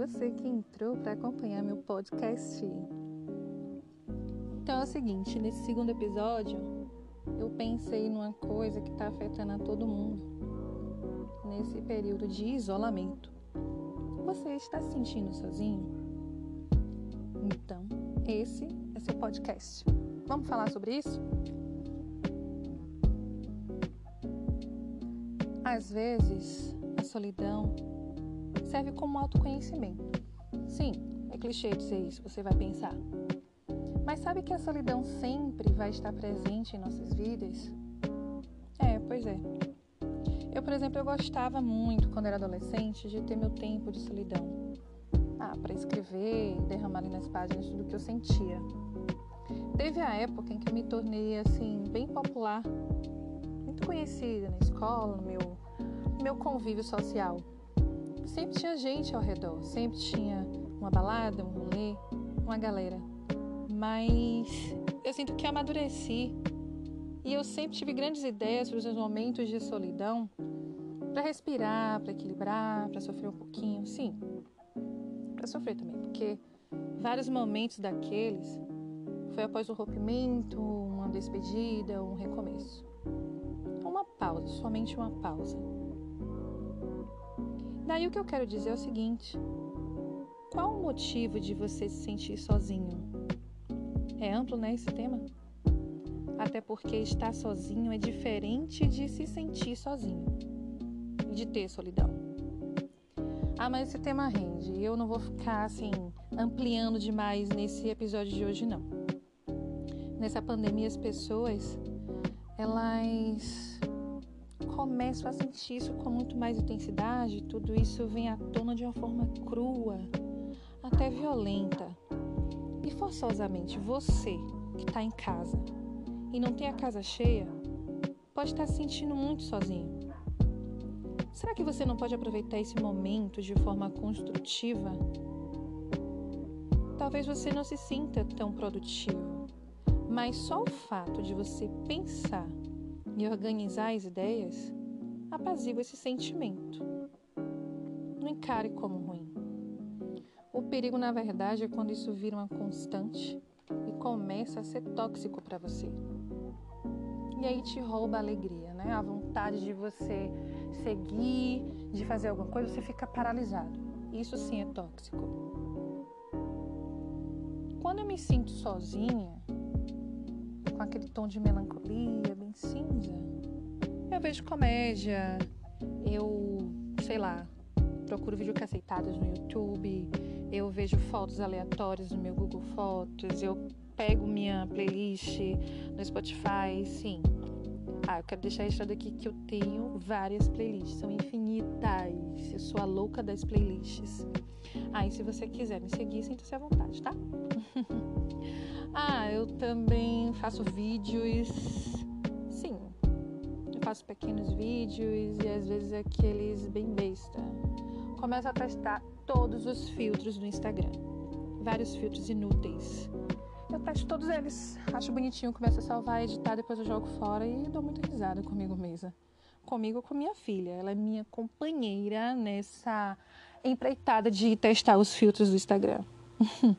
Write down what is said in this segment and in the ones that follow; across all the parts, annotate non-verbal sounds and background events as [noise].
você que entrou para acompanhar meu podcast. Então é o seguinte, nesse segundo episódio, eu pensei numa coisa que está afetando a todo mundo nesse período de isolamento. Você está se sentindo sozinho? Então, esse é seu podcast. Vamos falar sobre isso? Às vezes, a solidão serve como autoconhecimento. Sim, é clichê dizer isso, você vai pensar. Mas sabe que a solidão sempre vai estar presente em nossas vidas? É, pois é. Eu, por exemplo, eu gostava muito, quando era adolescente, de ter meu tempo de solidão. Ah, para escrever derramar ali nas páginas tudo que eu sentia. Teve a época em que eu me tornei, assim, bem popular, muito conhecida na escola, no meu, no meu convívio social sempre tinha gente ao redor, sempre tinha uma balada, um rolê, uma galera. Mas eu sinto que amadureci e eu sempre tive grandes ideias para os meus momentos de solidão, para respirar, para equilibrar, para sofrer um pouquinho, sim, para sofrer também, porque vários momentos daqueles foi após o rompimento, uma despedida, um recomeço. Uma pausa, somente uma pausa. Daí o que eu quero dizer é o seguinte: qual o motivo de você se sentir sozinho? É amplo, né, esse tema? Até porque estar sozinho é diferente de se sentir sozinho e de ter solidão. Ah, mas esse tema rende. Eu não vou ficar assim ampliando demais nesse episódio de hoje não. Nessa pandemia as pessoas elas começo a sentir isso com muito mais intensidade, tudo isso vem à tona de uma forma crua, até violenta. E forçosamente, você que está em casa e não tem a casa cheia, pode estar tá se sentindo muito sozinho. Será que você não pode aproveitar esse momento de forma construtiva? Talvez você não se sinta tão produtivo, mas só o fato de você pensar e organizar as ideias, apazigua esse sentimento. Não encare como ruim. O perigo, na verdade, é quando isso vira uma constante e começa a ser tóxico para você. E aí te rouba a alegria, né? A vontade de você seguir, de fazer alguma coisa, você fica paralisado. Isso sim é tóxico. Quando eu me sinto sozinha, com aquele tom de melancolia, cinza. Eu vejo comédia, eu, sei lá, procuro videocassetadas no YouTube, eu vejo fotos aleatórias no meu Google Fotos, eu pego minha playlist no Spotify, sim. Ah, eu quero deixar registrado aqui que eu tenho várias playlists, são infinitas. Eu sou a louca das playlists. Ah, e se você quiser me seguir, sinta-se à vontade, tá? [laughs] Ah, eu também faço vídeos. Faço pequenos vídeos e às vezes aqueles bem besta. Começo a testar todos os filtros do Instagram. Vários filtros inúteis. Eu testo todos eles. Acho bonitinho, começo a salvar, editar, depois eu jogo fora e dou muita risada comigo mesma. Comigo com minha filha. Ela é minha companheira nessa empreitada de testar os filtros do Instagram. [laughs]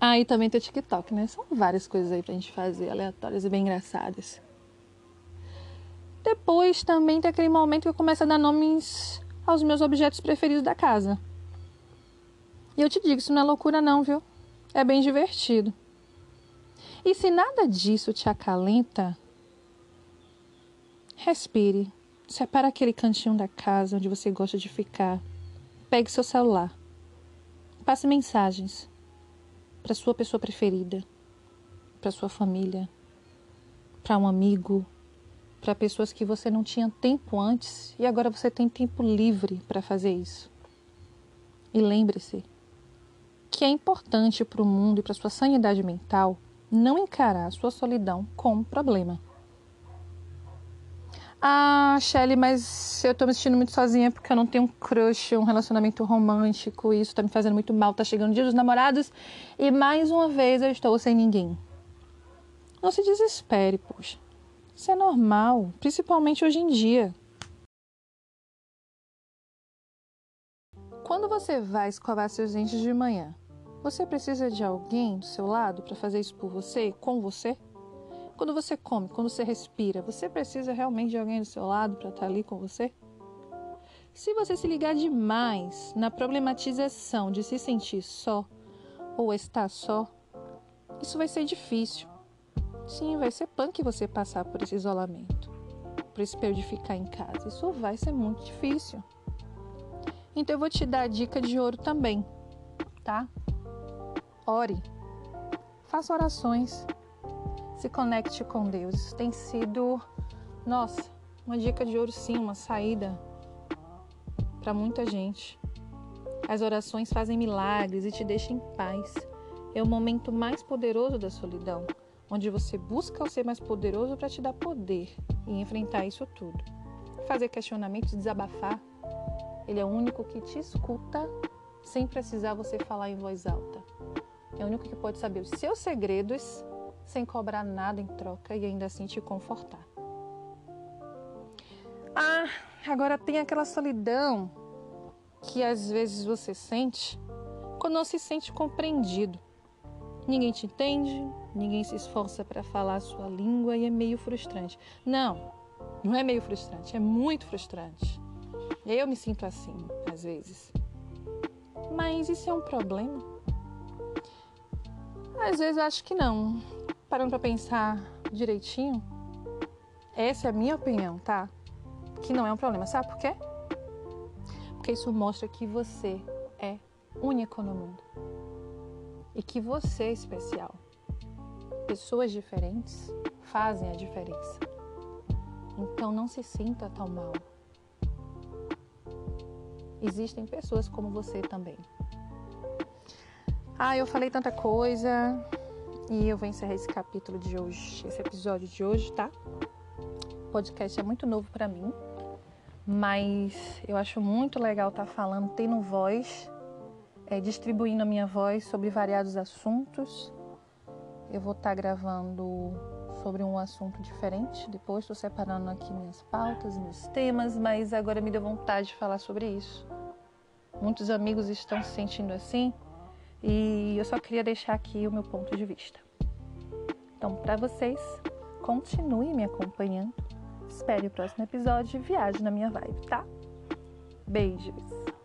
Ah, também tem o TikTok, né? São várias coisas aí pra gente fazer, aleatórias e bem engraçadas. Depois também tem aquele momento que eu começo a dar nomes aos meus objetos preferidos da casa. E eu te digo, isso não é loucura não, viu? É bem divertido. E se nada disso te acalenta, respire. Separa aquele cantinho da casa onde você gosta de ficar. Pegue seu celular. Passe mensagens para sua pessoa preferida, para sua família, para um amigo, para pessoas que você não tinha tempo antes e agora você tem tempo livre para fazer isso. E lembre-se que é importante para o mundo e para sua sanidade mental não encarar a sua solidão como problema. Ah, Shelly, mas eu tô me sentindo muito sozinha porque eu não tenho um crush, um relacionamento romântico, isso tá me fazendo muito mal, tá chegando o dia dos namorados e mais uma vez eu estou sem ninguém. Não se desespere, poxa. Isso é normal, principalmente hoje em dia. Quando você vai escovar seus dentes de manhã, você precisa de alguém do seu lado para fazer isso por você, com você? Quando você come, quando você respira, você precisa realmente de alguém do seu lado para estar tá ali com você? Se você se ligar demais na problematização de se sentir só ou estar só, isso vai ser difícil. Sim, vai ser punk você passar por esse isolamento, por esse período de ficar em casa. Isso vai ser muito difícil. Então eu vou te dar a dica de ouro também, tá? Ore. Faça orações. Se conecte com Deus. Tem sido, nossa, uma dica de ouro sim, uma saída para muita gente. As orações fazem milagres e te deixam em paz. É o momento mais poderoso da solidão, onde você busca o ser mais poderoso para te dar poder e enfrentar isso tudo. Fazer questionamentos, desabafar. Ele é o único que te escuta sem precisar você falar em voz alta. É o único que pode saber os seus segredos sem cobrar nada em troca e ainda assim te confortar. Ah, agora tem aquela solidão que às vezes você sente quando não se sente compreendido. Ninguém te entende, ninguém se esforça para falar a sua língua e é meio frustrante. Não, não é meio frustrante, é muito frustrante. Eu me sinto assim, às vezes. Mas isso é um problema? Às vezes acho que não. Parando para pensar direitinho, essa é a minha opinião, tá? Que não é um problema. Sabe por quê? Porque isso mostra que você é único no mundo e que você é especial. Pessoas diferentes fazem a diferença. Então não se sinta tão mal. Existem pessoas como você também. Ah, eu falei tanta coisa e eu vou encerrar esse capítulo de hoje, esse episódio de hoje, tá? O podcast é muito novo para mim, mas eu acho muito legal estar tá falando, tendo voz, é, distribuindo a minha voz sobre variados assuntos. Eu vou estar tá gravando sobre um assunto diferente. Depois estou separando aqui minhas pautas, meus temas, mas agora me deu vontade de falar sobre isso. Muitos amigos estão se sentindo assim e eu só queria deixar aqui o meu ponto de vista. Então, para vocês, continue me acompanhando. Espere o próximo episódio e viaje na minha vibe, tá? Beijos!